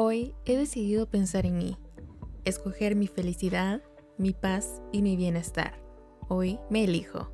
Hoy he decidido pensar en mí, escoger mi felicidad, mi paz y mi bienestar. Hoy me elijo.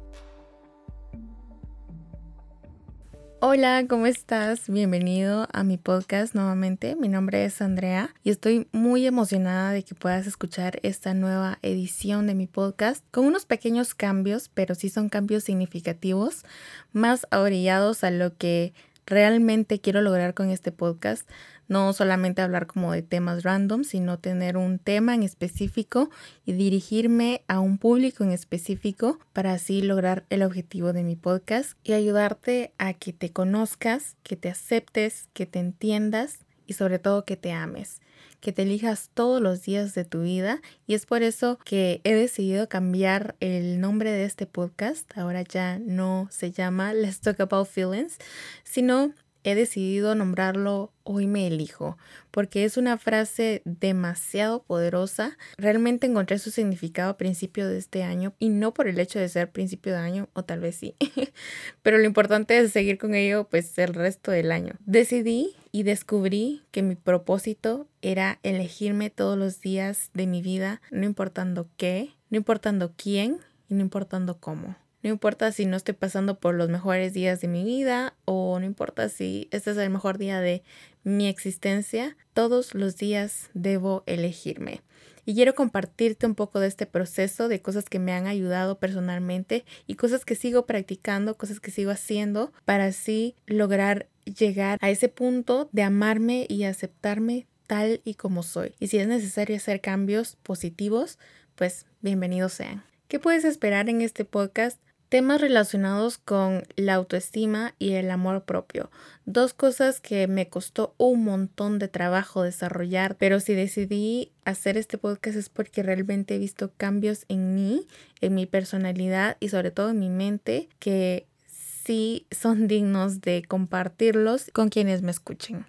Hola, ¿cómo estás? Bienvenido a mi podcast nuevamente. Mi nombre es Andrea y estoy muy emocionada de que puedas escuchar esta nueva edición de mi podcast con unos pequeños cambios, pero sí son cambios significativos, más orillados a lo que realmente quiero lograr con este podcast no solamente hablar como de temas random, sino tener un tema en específico y dirigirme a un público en específico para así lograr el objetivo de mi podcast y ayudarte a que te conozcas, que te aceptes, que te entiendas y sobre todo que te ames que te elijas todos los días de tu vida y es por eso que he decidido cambiar el nombre de este podcast. Ahora ya no se llama Let's Talk About Feelings, sino he decidido nombrarlo Hoy me elijo, porque es una frase demasiado poderosa. Realmente encontré su significado a principio de este año y no por el hecho de ser principio de año, o tal vez sí, pero lo importante es seguir con ello pues el resto del año. Decidí y descubrí que mi propósito era elegirme todos los días de mi vida, no importando qué, no importando quién y no importando cómo. No importa si no estoy pasando por los mejores días de mi vida o no importa si este es el mejor día de mi existencia, todos los días debo elegirme. Y quiero compartirte un poco de este proceso, de cosas que me han ayudado personalmente y cosas que sigo practicando, cosas que sigo haciendo para así lograr llegar a ese punto de amarme y aceptarme tal y como soy. Y si es necesario hacer cambios positivos, pues bienvenidos sean. ¿Qué puedes esperar en este podcast? Temas relacionados con la autoestima y el amor propio. Dos cosas que me costó un montón de trabajo desarrollar, pero si decidí hacer este podcast es porque realmente he visto cambios en mí, en mi personalidad y sobre todo en mi mente que sí son dignos de compartirlos con quienes me escuchen.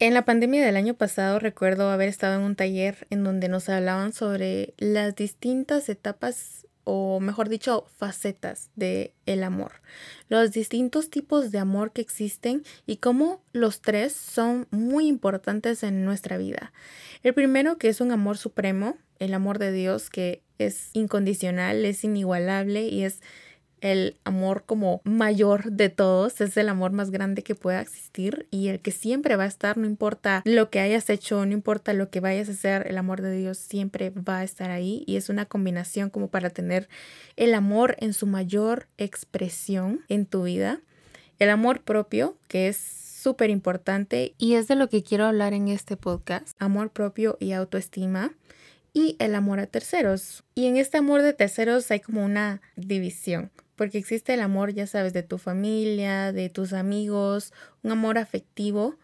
En la pandemia del año pasado recuerdo haber estado en un taller en donde nos hablaban sobre las distintas etapas o mejor dicho, facetas de el amor, los distintos tipos de amor que existen y cómo los tres son muy importantes en nuestra vida. El primero que es un amor supremo, el amor de Dios que es incondicional, es inigualable y es el amor como mayor de todos, es el amor más grande que pueda existir y el que siempre va a estar, no importa lo que hayas hecho, no importa lo que vayas a hacer, el amor de Dios siempre va a estar ahí y es una combinación como para tener el amor en su mayor expresión en tu vida. El amor propio, que es súper importante y es de lo que quiero hablar en este podcast, amor propio y autoestima y el amor a terceros. Y en este amor de terceros hay como una división porque existe el amor, ya sabes, de tu familia, de tus amigos, un amor afectivo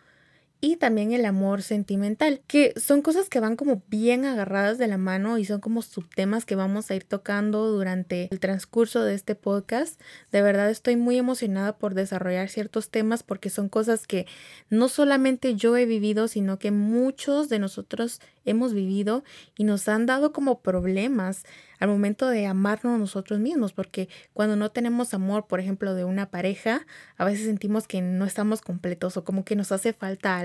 y también el amor sentimental, que son cosas que van como bien agarradas de la mano y son como subtemas que vamos a ir tocando durante el transcurso de este podcast. De verdad estoy muy emocionada por desarrollar ciertos temas porque son cosas que no solamente yo he vivido, sino que muchos de nosotros hemos vivido y nos han dado como problemas al momento de amarnos nosotros mismos, porque cuando no tenemos amor, por ejemplo, de una pareja, a veces sentimos que no estamos completos o como que nos hace falta.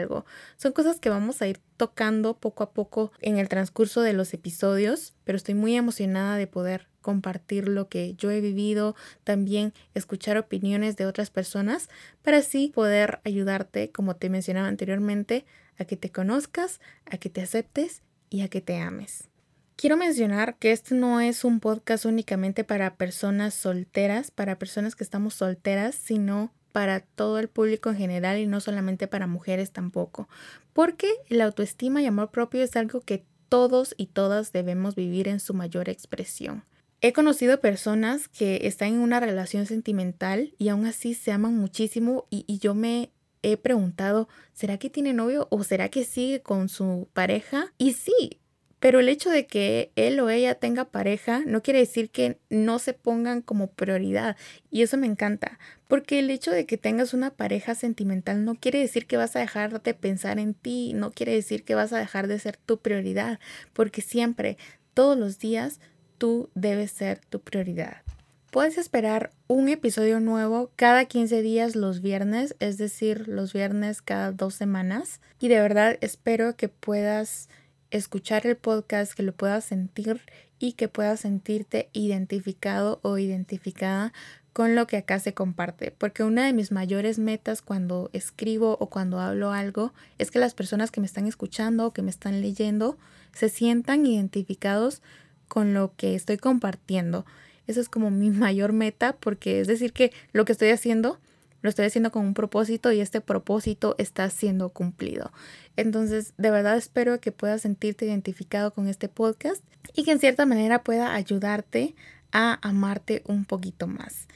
Son cosas que vamos a ir tocando poco a poco en el transcurso de los episodios, pero estoy muy emocionada de poder compartir lo que yo he vivido, también escuchar opiniones de otras personas para así poder ayudarte, como te mencionaba anteriormente, a que te conozcas, a que te aceptes y a que te ames. Quiero mencionar que este no es un podcast únicamente para personas solteras, para personas que estamos solteras, sino para todo el público en general y no solamente para mujeres tampoco. Porque la autoestima y amor propio es algo que todos y todas debemos vivir en su mayor expresión. He conocido personas que están en una relación sentimental y aún así se aman muchísimo y, y yo me he preguntado, ¿será que tiene novio o será que sigue con su pareja? Y sí, pero el hecho de que él o ella tenga pareja no quiere decir que no se pongan como prioridad. Y eso me encanta. Porque el hecho de que tengas una pareja sentimental no quiere decir que vas a dejar de pensar en ti. No quiere decir que vas a dejar de ser tu prioridad. Porque siempre, todos los días, tú debes ser tu prioridad. Puedes esperar un episodio nuevo cada 15 días los viernes, es decir, los viernes cada dos semanas. Y de verdad espero que puedas escuchar el podcast, que lo puedas sentir y que puedas sentirte identificado o identificada con lo que acá se comparte, porque una de mis mayores metas cuando escribo o cuando hablo algo es que las personas que me están escuchando o que me están leyendo se sientan identificados con lo que estoy compartiendo. Esa es como mi mayor meta, porque es decir que lo que estoy haciendo lo estoy haciendo con un propósito y este propósito está siendo cumplido. Entonces, de verdad espero que puedas sentirte identificado con este podcast y que en cierta manera pueda ayudarte a amarte un poquito más.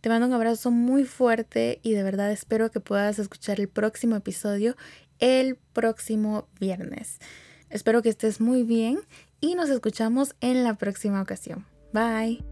Te mando un abrazo muy fuerte y de verdad espero que puedas escuchar el próximo episodio el próximo viernes. Espero que estés muy bien y nos escuchamos en la próxima ocasión. Bye.